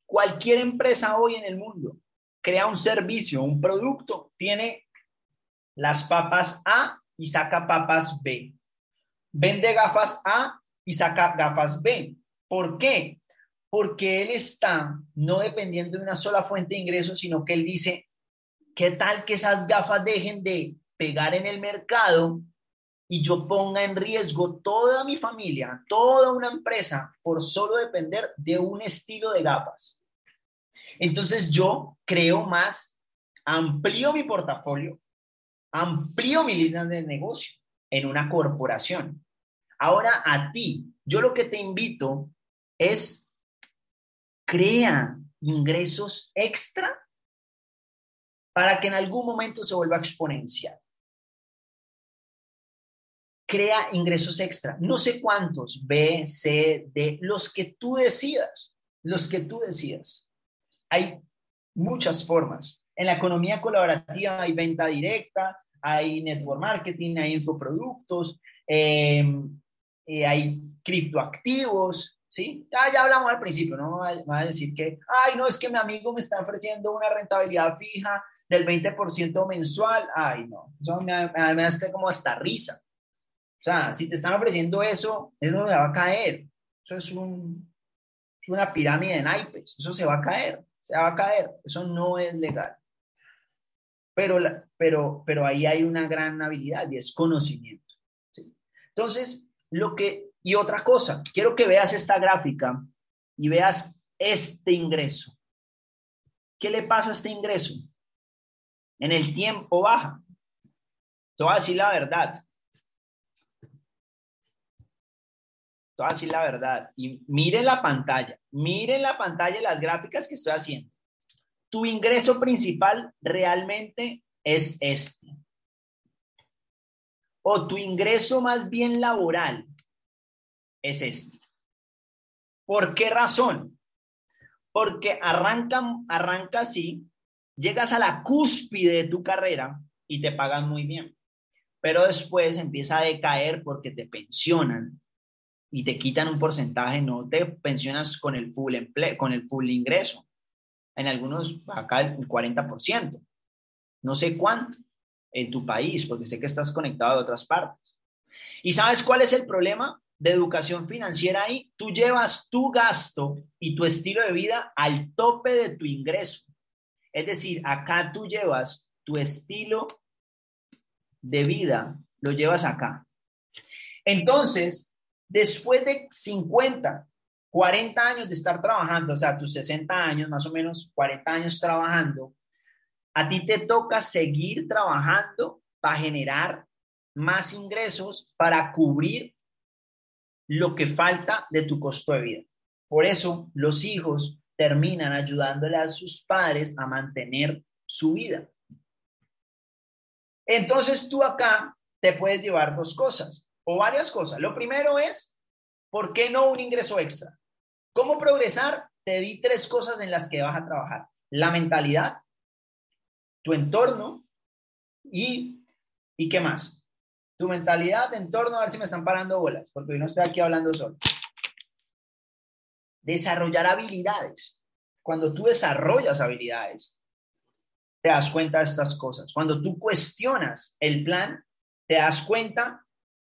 Cualquier empresa hoy en el mundo crea un servicio, un producto, tiene las papas A y saca papas B. Vende gafas A y saca gafas B. ¿Por qué? Porque él está no dependiendo de una sola fuente de ingresos, sino que él dice, ¿qué tal que esas gafas dejen de pegar en el mercado y yo ponga en riesgo toda mi familia, toda una empresa, por solo depender de un estilo de gafas. Entonces yo creo más, amplío mi portafolio, amplío mi línea de negocio en una corporación. Ahora a ti, yo lo que te invito es crea ingresos extra para que en algún momento se vuelva exponencial crea ingresos extra. No sé cuántos, B, C, D, los que tú decidas, los que tú decidas. Hay muchas formas. En la economía colaborativa hay venta directa, hay network marketing, hay infoproductos, em, eh, hay criptoactivos, ¿sí? Ah, ya hablamos al principio, no va a decir que, ay, no, es que mi amigo me está ofreciendo una rentabilidad fija del 20% mensual. Ay, no, eso me, me, hace como hasta risa. Sea, si te están ofreciendo eso, eso se va a caer. Eso es, un, es una pirámide de naipes. Eso se va a caer, se va a caer. Eso no es legal. Pero, pero, pero ahí hay una gran habilidad y es conocimiento. Entonces, lo que, y otra cosa, quiero que veas esta gráfica y veas este ingreso. ¿Qué le pasa a este ingreso? En el tiempo baja. Te voy a decir la verdad. Te voy a decir la verdad. Y mire la pantalla. Mire la pantalla las gráficas que estoy haciendo. Tu ingreso principal realmente es este. O tu ingreso más bien laboral es este. ¿Por qué razón? Porque arranca, arranca así llegas a la cúspide de tu carrera y te pagan muy bien, pero después empieza a decaer porque te pensionan y te quitan un porcentaje, no te pensionas con el full empleo, con el full ingreso. En algunos, acá el 40%. No sé cuánto en tu país, porque sé que estás conectado de otras partes. ¿Y sabes cuál es el problema de educación financiera ahí? Tú llevas tu gasto y tu estilo de vida al tope de tu ingreso. Es decir, acá tú llevas tu estilo de vida, lo llevas acá. Entonces, después de 50, 40 años de estar trabajando, o sea, tus 60 años, más o menos 40 años trabajando, a ti te toca seguir trabajando para generar más ingresos para cubrir lo que falta de tu costo de vida. Por eso los hijos terminan ayudándole a sus padres a mantener su vida. Entonces tú acá te puedes llevar dos cosas o varias cosas. Lo primero es, ¿por qué no un ingreso extra? ¿Cómo progresar? Te di tres cosas en las que vas a trabajar. La mentalidad, tu entorno y, ¿y qué más? Tu mentalidad, entorno, a ver si me están parando bolas, porque hoy no estoy aquí hablando solo desarrollar habilidades. Cuando tú desarrollas habilidades, te das cuenta de estas cosas. Cuando tú cuestionas el plan, te das cuenta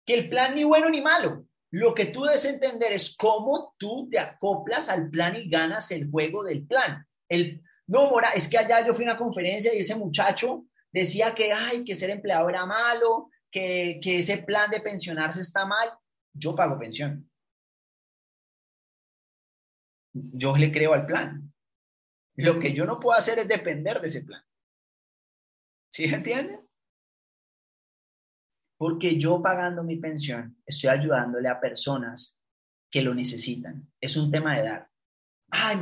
que el plan ni bueno ni malo. Lo que tú debes entender es cómo tú te acoplas al plan y ganas el juego del plan. El, no, Mora, es que allá yo fui a una conferencia y ese muchacho decía que, ay, que ser empleado era malo, que, que ese plan de pensionarse está mal. Yo pago pensión yo le creo al plan. Lo que yo no puedo hacer es depender de ese plan. ¿Sí entienden? Porque yo pagando mi pensión estoy ayudándole a personas que lo necesitan. Es un tema de dar. Ay,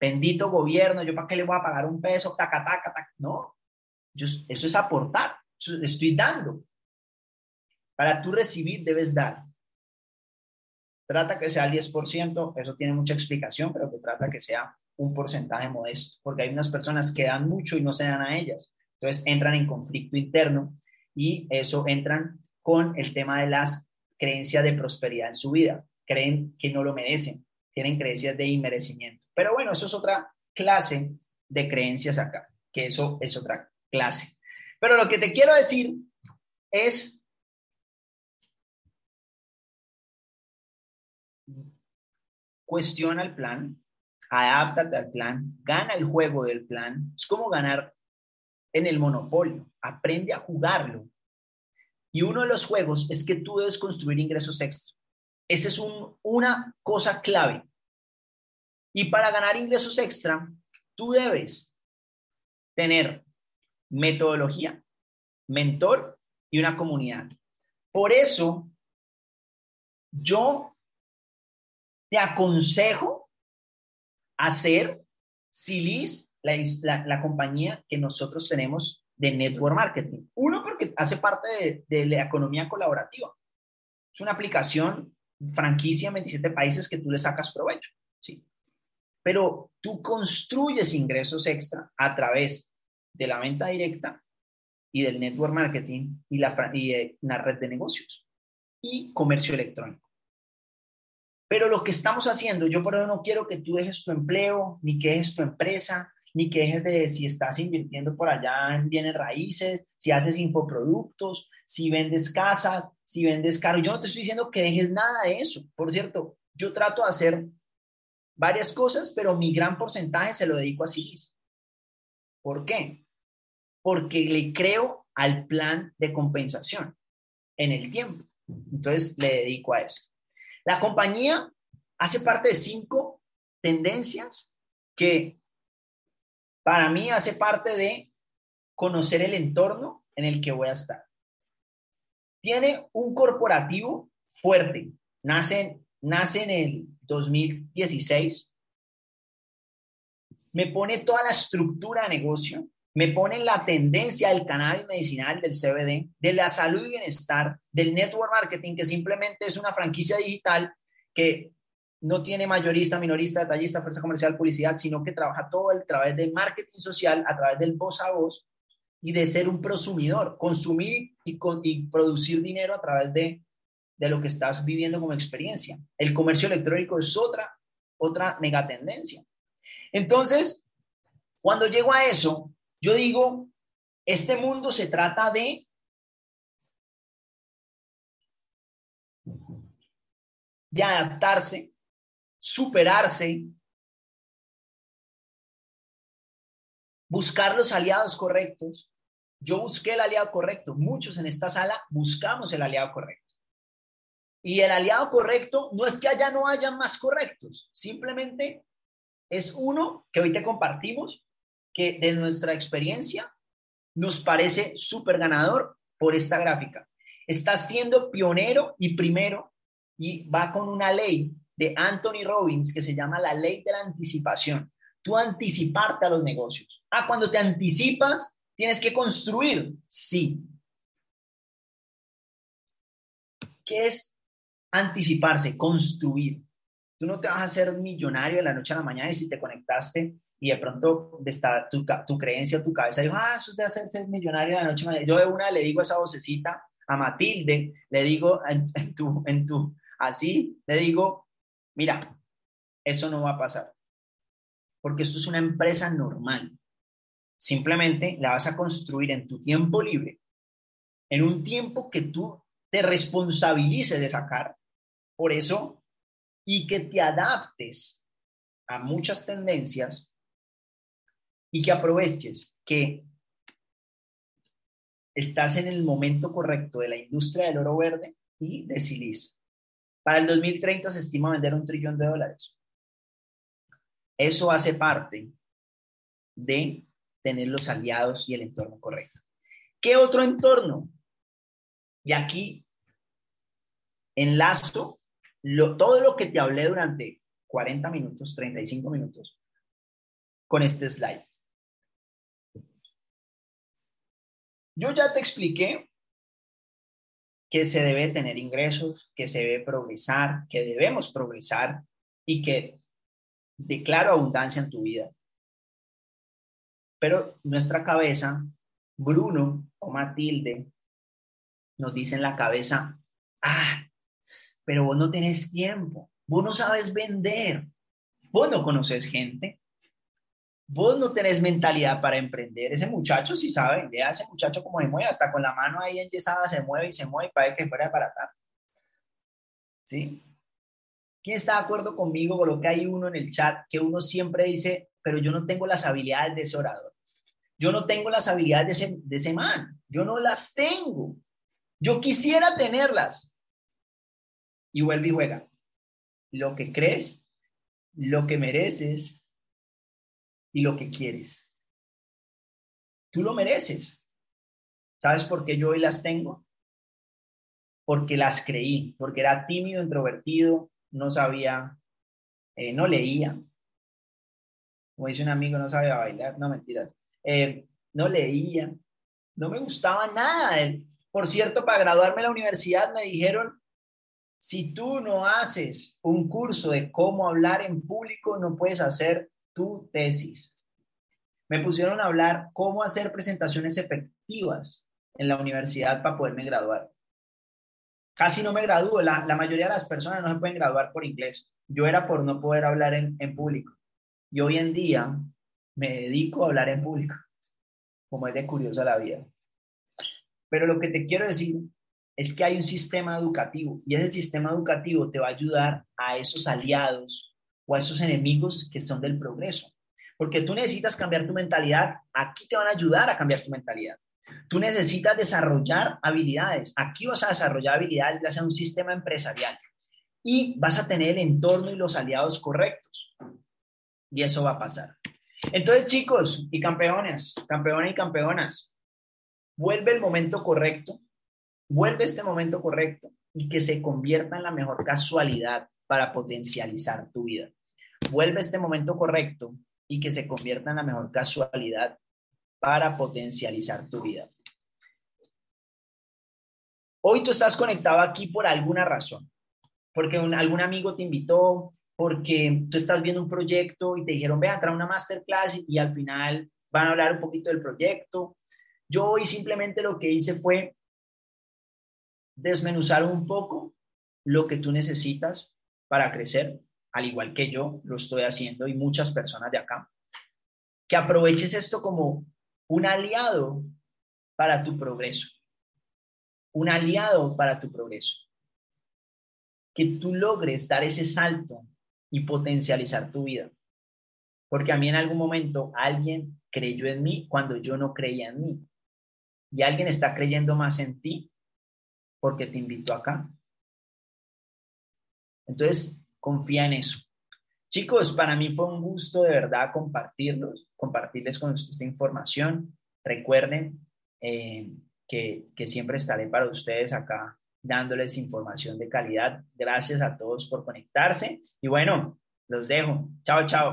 bendito gobierno, yo para qué le voy a pagar un peso, taca, taca, taca. No, yo, eso es aportar, estoy dando. Para tú recibir debes dar. Trata que sea el 10%, eso tiene mucha explicación, pero que trata que sea un porcentaje modesto, porque hay unas personas que dan mucho y no se dan a ellas. Entonces entran en conflicto interno y eso entran con el tema de las creencias de prosperidad en su vida. Creen que no lo merecen, tienen creencias de inmerecimiento. Pero bueno, eso es otra clase de creencias acá, que eso es otra clase. Pero lo que te quiero decir es cuestiona el plan, adáptate al plan, gana el juego del plan. Es como ganar en el monopolio, aprende a jugarlo. Y uno de los juegos es que tú debes construir ingresos extra. Esa es una cosa clave. Y para ganar ingresos extra, tú debes tener metodología, mentor y una comunidad. Por eso, yo te aconsejo hacer Silis, la, la, compañía que nosotros tenemos de network marketing. Uno, porque hace parte de, la economía colaborativa. Es una aplicación franquicia en 27 países que tú le sacas provecho. ¿sí? Pero tú construyes ingresos extra a través de la venta directa y del network marketing y la, y una red de negocios y comercio electrónico. Pero lo que estamos haciendo, yo por eso no quiero que tú dejes tu empleo, ni que dejes tu empresa, ni que de si estás invirtiendo por allá en bienes raíces, si haces infoproductos, si vendes casas, si vendes carros. Yo no te estoy diciendo que dejes nada de eso. Por cierto, yo trato de hacer varias cosas, pero mi gran porcentaje se lo dedico a Silis. ¿Por qué? Porque le creo al plan de compensación en el tiempo. Entonces le dedico a eso. La compañía hace parte de cinco tendencias que para mí hace parte de conocer el entorno en el que voy a estar. Tiene un corporativo fuerte. Nace, nace en el 2016. Me pone toda la estructura de negocio me ponen la tendencia del cannabis medicinal, del CBD, de la salud y bienestar, del network marketing, que simplemente es una franquicia digital que no tiene mayorista, minorista, detallista, fuerza comercial, publicidad, sino que trabaja todo a través del marketing social, a través del voz a voz y de ser un prosumidor, consumir y, producir dinero a través de, de lo que estás viviendo como experiencia. El comercio electrónico es otra, otra megatendencia. Entonces, cuando llego a eso, yo digo, este mundo se trata de de adaptarse, superarse, buscar los aliados correctos. Yo busqué el aliado correcto. Muchos en esta sala buscamos el aliado correcto. Y el aliado correcto no es que allá no haya más correctos, simplemente es uno que hoy te compartimos que de nuestra experiencia nos parece súper ganador por esta gráfica. Está siendo pionero y primero y va con una ley de Anthony Robbins que se llama la ley de la anticipación. Tú anticiparte a los negocios. Ah, cuando te anticipas, tienes que construir. Sí. ¿Qué es anticiparse? Construir. Tú no te vas a hacer millonario de la noche a la mañana y si te conectaste y de pronto está tu, tu creencia, tu cabeza, dijo, ah, eso es de hacerse millonario de la noche a mañana. Yo de una le digo esa vocecita a Matilde, le digo en, tu, en tu, así, le digo, mira, eso no va a pasar, porque esto es una empresa normal. Simplemente la vas a construir en tu tiempo libre, en un tiempo que tú te responsabilices de sacar, por eso, y que te adaptes a muchas tendencias y que aproveches que estás en el momento correcto de la industria del oro verde y de Silis. Para el 2030 se estima vender un trillón de dólares. Eso hace parte de tener los aliados y el entorno correcto. ¿Qué otro entorno? Y aquí enlazo todo lo que te hablé durante 40 minutos, 35 minutos, con este slide. Yo ya te expliqué que se debe tener ingresos, que se debe progresar, que debemos progresar y que declaro abundancia en tu vida. Pero nuestra cabeza, Bruno o Matilde, nos dice en la cabeza, ah, pero vos no tenés tiempo, vos no sabes vender, vos no conoces gente, Vos no tenés mentalidad para emprender. Ese muchacho sí sabe, vea ese muchacho como se mueve, hasta con la mano ahí enyesada se mueve y se mueve para que fuera para acá. ¿Sí? ¿Quién está de acuerdo conmigo con lo que hay uno en el chat que uno siempre dice, pero yo no tengo las habilidades de ese orador? Yo no tengo las habilidades de ese, de ese man. Yo no las tengo. Yo quisiera tenerlas. Y vuelve y juega. Lo que crees, lo que mereces, y lo que quieres. Tú lo mereces. ¿Sabes por qué yo hoy las tengo? Porque las creí, porque era tímido, introvertido, no sabía, eh, no leía. Como dice un amigo, no sabía bailar, no mentiras. Eh, no leía, no me gustaba nada. Por cierto, para graduarme en la universidad me dijeron, si tú no haces un curso de cómo hablar en público, no puedes hacer tu tesis. Me pusieron a hablar cómo hacer presentaciones efectivas en la universidad para poderme graduar. casi no me gradúo. La, mayoría de las personas no se pueden graduar por inglés. Yo era por no poder hablar en, en público. Y hoy en día me dedico a hablar en público, como es de curiosa la vida. Pero lo que te quiero decir es que hay un sistema educativo y ese sistema educativo te va a ayudar a esos aliados o a esos enemigos que son del progreso. Porque tú necesitas cambiar tu mentalidad, aquí te van a ayudar a cambiar tu mentalidad. Tú necesitas desarrollar habilidades, aquí vas a desarrollar habilidades gracias a un sistema empresarial y vas a tener el entorno y los aliados correctos. Y eso va a pasar. Entonces, chicos y campeones, campeones y campeonas, vuelve el momento correcto, vuelve este momento correcto y que se convierta en la mejor casualidad para potencializar tu vida. Vuelve este momento correcto y que se convierta en la mejor casualidad para potencializar tu vida. Hoy tú estás conectado aquí por alguna razón, porque algún amigo te invitó, porque tú estás viendo un proyecto y te dijeron, ve a a una masterclass y al final van a hablar un poquito del proyecto. Yo hoy simplemente lo que hice fue desmenuzar un poco lo que tú necesitas para crecer, al igual que yo lo estoy haciendo y muchas personas de acá. Que aproveches esto como un aliado para tu progreso. Un aliado para tu progreso. Que tú logres dar ese salto y potencializar tu vida. Porque a mí en algún momento alguien creyó en mí cuando yo no creía en mí. Y alguien está creyendo más en ti porque te invito acá. Entonces, confía en eso. Chicos, para mí fue un gusto de verdad compartirlos, compartirles con esta información. Recuerden eh, que, que siempre estaré para ustedes acá dándoles información de calidad. Gracias a todos por conectarse y bueno, los dejo. Chao, chao.